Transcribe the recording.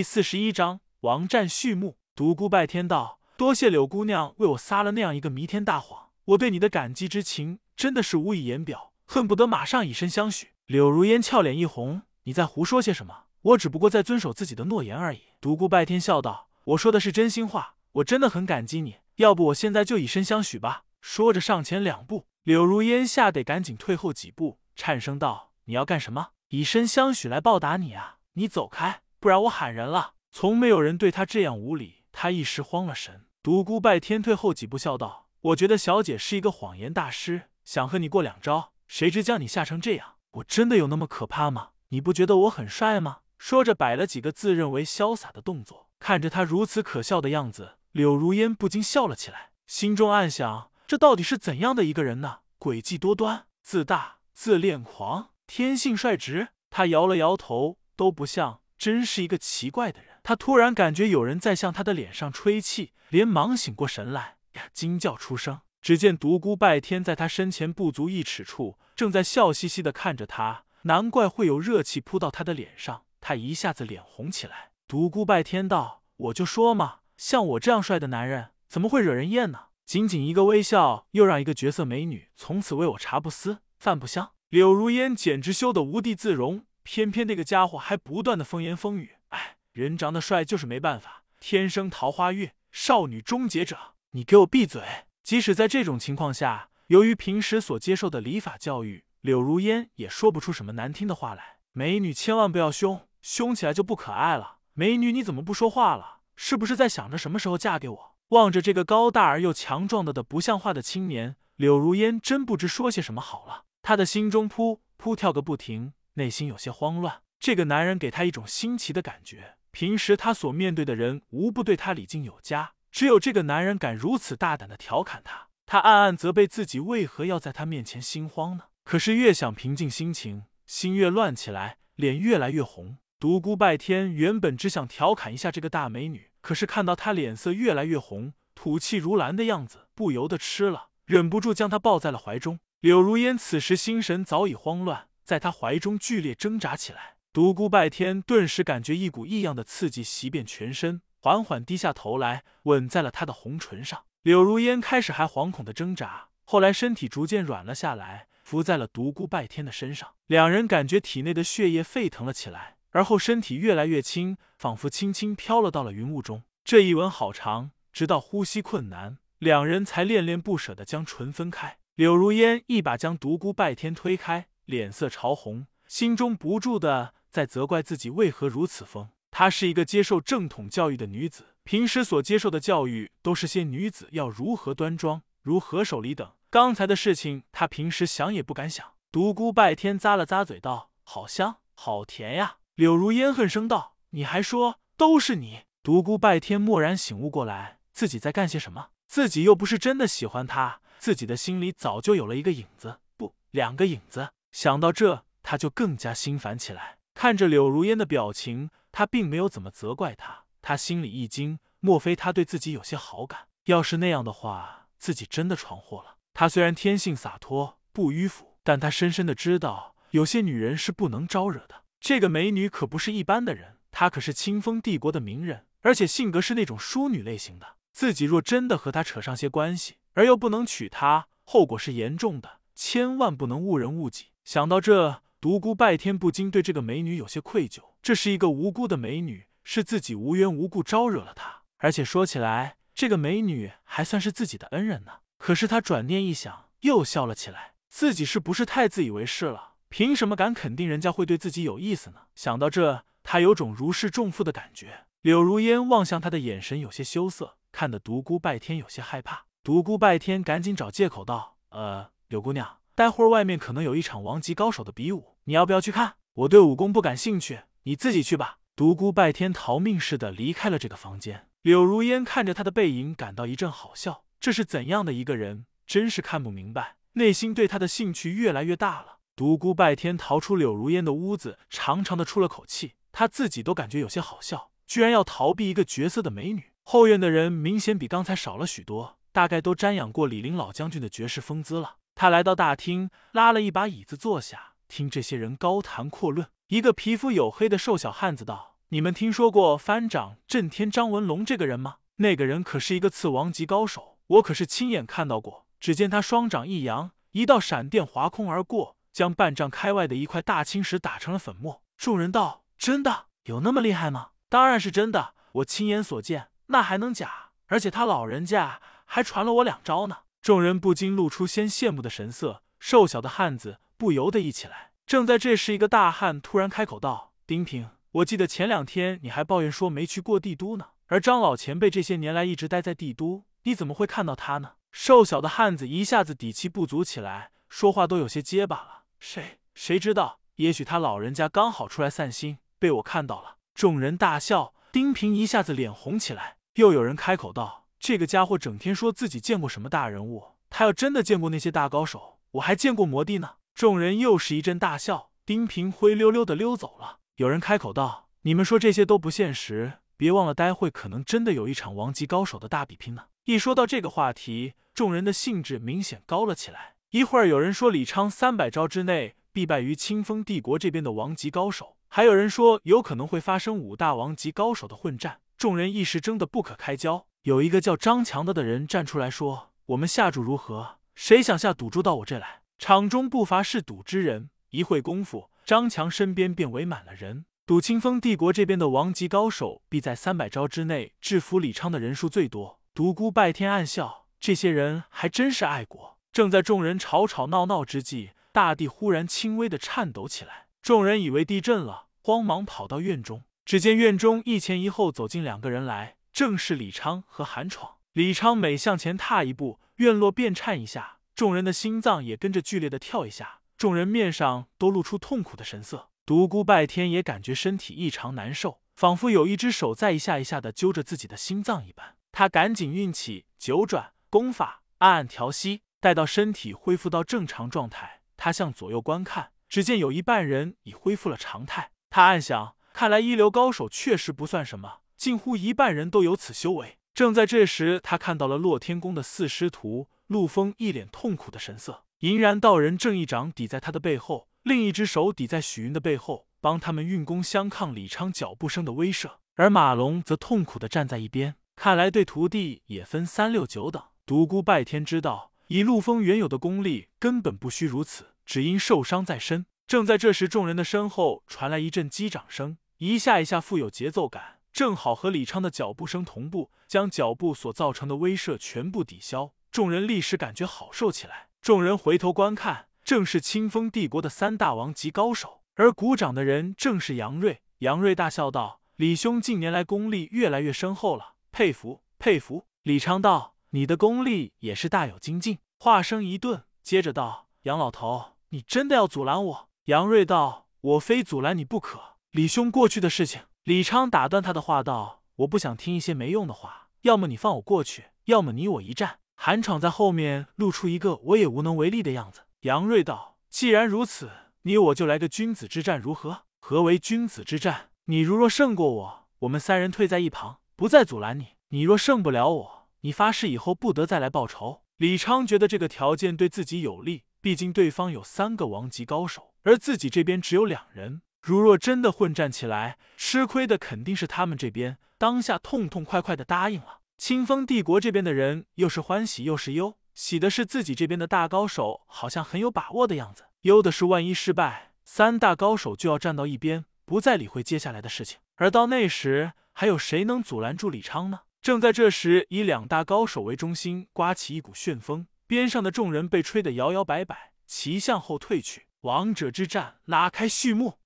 第四十一章王战序幕。独孤拜天道：“多谢柳姑娘为我撒了那样一个弥天大谎，我对你的感激之情真的是无以言表，恨不得马上以身相许。”柳如烟俏脸一红：“你在胡说些什么？我只不过在遵守自己的诺言而已。”独孤拜天笑道：“我说的是真心话，我真的很感激你。要不我现在就以身相许吧。”说着上前两步，柳如烟吓得赶紧退后几步，颤声道：“你要干什么？以身相许来报答你啊？你走开！”不然我喊人了。从没有人对他这样无礼，他一时慌了神。独孤拜天退后几步，笑道：“我觉得小姐是一个谎言大师，想和你过两招，谁知将你吓成这样。我真的有那么可怕吗？你不觉得我很帅吗？”说着摆了几个自认为潇洒的动作。看着他如此可笑的样子，柳如烟不禁笑了起来，心中暗想：这到底是怎样的一个人呢？诡计多端，自大、自恋狂，天性率直。他摇了摇头，都不像。真是一个奇怪的人。他突然感觉有人在向他的脸上吹气，连忙醒过神来，呀，惊叫出声。只见独孤拜天在他身前不足一尺处，正在笑嘻嘻的看着他。难怪会有热气扑到他的脸上，他一下子脸红起来。独孤拜天道：“我就说嘛，像我这样帅的男人，怎么会惹人厌呢？仅仅一个微笑，又让一个绝色美女从此为我茶不思饭不香。”柳如烟简直羞得无地自容。偏偏那个家伙还不断的风言风语，哎，人长得帅就是没办法，天生桃花运，少女终结者。你给我闭嘴！即使在这种情况下，由于平时所接受的礼法教育，柳如烟也说不出什么难听的话来。美女千万不要凶，凶起来就不可爱了。美女你怎么不说话了？是不是在想着什么时候嫁给我？望着这个高大而又强壮的的不像话的青年，柳如烟真不知说些什么好了。她的心中扑扑跳个不停。内心有些慌乱，这个男人给他一种新奇的感觉。平时他所面对的人无不对他礼敬有加，只有这个男人敢如此大胆的调侃他。他暗暗责备自己为何要在他面前心慌呢？可是越想平静心情，心越乱起来，脸越来越红。独孤拜天原本只想调侃一下这个大美女，可是看到她脸色越来越红，吐气如兰的样子，不由得吃了，忍不住将她抱在了怀中。柳如烟此时心神早已慌乱。在他怀中剧烈挣扎起来，独孤拜天顿时感觉一股异样的刺激袭遍全身，缓缓低下头来，吻在了他的红唇上。柳如烟开始还惶恐的挣扎，后来身体逐渐软了下来，伏在了独孤拜天的身上。两人感觉体内的血液沸腾了起来，而后身体越来越轻，仿佛轻轻飘了到了云雾中。这一吻好长，直到呼吸困难，两人才恋恋不舍的将唇分开。柳如烟一把将独孤拜天推开。脸色潮红，心中不住的在责怪自己为何如此疯。她是一个接受正统教育的女子，平时所接受的教育都是些女子要如何端庄、如何守礼等。刚才的事情，她平时想也不敢想。独孤拜天咂了咂嘴道：“好香，好甜呀！”柳如烟恨声道：“你还说都是你？”独孤拜天蓦然醒悟过来，自己在干些什么？自己又不是真的喜欢他，自己的心里早就有了一个影子，不，两个影子。想到这，他就更加心烦起来。看着柳如烟的表情，他并没有怎么责怪他。他心里一惊，莫非他对自己有些好感？要是那样的话，自己真的闯祸了。他虽然天性洒脱，不迂腐，但他深深的知道，有些女人是不能招惹的。这个美女可不是一般的人，她可是清风帝国的名人，而且性格是那种淑女类型的。自己若真的和她扯上些关系，而又不能娶她，后果是严重的，千万不能误人误己。想到这，独孤拜天不禁对这个美女有些愧疚。这是一个无辜的美女，是自己无缘无故招惹了她。而且说起来，这个美女还算是自己的恩人呢。可是他转念一想，又笑了起来。自己是不是太自以为是了？凭什么敢肯定人家会对自己有意思呢？想到这，他有种如释重负的感觉。柳如烟望向他的眼神有些羞涩，看得独孤拜天有些害怕。独孤拜天赶紧找借口道：“呃，柳姑娘。”待会儿外面可能有一场王级高手的比武，你要不要去看？我对武功不感兴趣，你自己去吧。独孤拜天逃命似的离开了这个房间。柳如烟看着他的背影，感到一阵好笑。这是怎样的一个人？真是看不明白。内心对他的兴趣越来越大了。独孤拜天逃出柳如烟的屋子，长长的出了口气。他自己都感觉有些好笑，居然要逃避一个绝色的美女。后院的人明显比刚才少了许多，大概都瞻仰过李林老将军的绝世风姿了。他来到大厅，拉了一把椅子坐下，听这些人高谈阔论。一个皮肤黝黑的瘦小汉子道：“你们听说过翻掌震天张文龙这个人吗？那个人可是一个次王级高手，我可是亲眼看到过。只见他双掌一扬，一道闪电划空而过，将半丈开外的一块大青石打成了粉末。众人道：“真的有那么厉害吗？”“当然是真的，我亲眼所见，那还能假？而且他老人家还传了我两招呢。”众人不禁露出先羡慕的神色，瘦小的汉子不由得一起来。正在这时，一个大汉突然开口道：“丁平，我记得前两天你还抱怨说没去过帝都呢，而张老前辈这些年来一直待在帝都，你怎么会看到他呢？”瘦小的汉子一下子底气不足起来，说话都有些结巴了。谁谁知道？也许他老人家刚好出来散心，被我看到了。众人大笑，丁平一下子脸红起来。又有人开口道。这个家伙整天说自己见过什么大人物，他要真的见过那些大高手，我还见过魔帝呢。众人又是一阵大笑，丁平灰溜溜的溜走了。有人开口道：“你们说这些都不现实，别忘了待会可能真的有一场王级高手的大比拼呢。”一说到这个话题，众人的兴致明显高了起来。一会儿有人说李昌三百招之内必败于清风帝国这边的王级高手，还有人说有可能会发生五大王级高手的混战，众人一时争得不可开交。有一个叫张强的的人站出来说：“我们下注如何？谁想下赌注到我这来？”场中不乏是赌之人。一会功夫，张强身边便围满了人。赌清风帝国这边的王级高手必在三百招之内制服李昌的人数最多。独孤拜天暗笑：“这些人还真是爱国。”正在众人吵吵闹闹之际，大地忽然轻微的颤抖起来。众人以为地震了，慌忙跑到院中。只见院中一前一后走进两个人来。正是李昌和韩闯。李昌每向前踏一步，院落便颤一下，众人的心脏也跟着剧烈的跳一下，众人面上都露出痛苦的神色。独孤拜天也感觉身体异常难受，仿佛有一只手在一下一下的揪着自己的心脏一般。他赶紧运起九转功法，暗暗调息。待到身体恢复到正常状态，他向左右观看，只见有一半人已恢复了常态。他暗想：看来一流高手确实不算什么。近乎一半人都有此修为。正在这时，他看到了洛天宫的四师徒陆枫一脸痛苦的神色。银然道人正一掌抵在他的背后，另一只手抵在许云的背后，帮他们运功相抗李昌脚步声的威慑。而马龙则痛苦的站在一边，看来对徒弟也分三六九等。独孤拜天知道，以陆枫原有的功力，根本不需如此，只因受伤在身。正在这时，众人的身后传来一阵击掌声，一下一下富有节奏感。正好和李昌的脚步声同步，将脚步所造成的威慑全部抵消。众人立时感觉好受起来。众人回头观看，正是清风帝国的三大王级高手，而鼓掌的人正是杨瑞。杨瑞大笑道：“李兄近年来功力越来越深厚了，佩服佩服。”李昌道：“你的功力也是大有精进。”话声一顿，接着道：“杨老头，你真的要阻拦我？”杨瑞道：“我非阻拦你不可。李兄过去的事情。”李昌打断他的话道：“我不想听一些没用的话，要么你放我过去，要么你我一战。”韩闯在后面露出一个我也无能为力的样子。杨瑞道：“既然如此，你我就来个君子之战，如何？”何为君子之战？你如若胜过我，我们三人退在一旁，不再阻拦你；你若胜不了我，你发誓以后不得再来报仇。李昌觉得这个条件对自己有利，毕竟对方有三个王级高手，而自己这边只有两人。如若真的混战起来，吃亏的肯定是他们这边。当下痛痛快快的答应了。清风帝国这边的人又是欢喜又是忧，喜的是自己这边的大高手好像很有把握的样子，忧的是万一失败，三大高手就要站到一边，不再理会接下来的事情。而到那时，还有谁能阻拦住李昌呢？正在这时，以两大高手为中心，刮起一股旋风，边上的众人被吹得摇摇摆摆，齐向后退去。王者之战拉开序幕。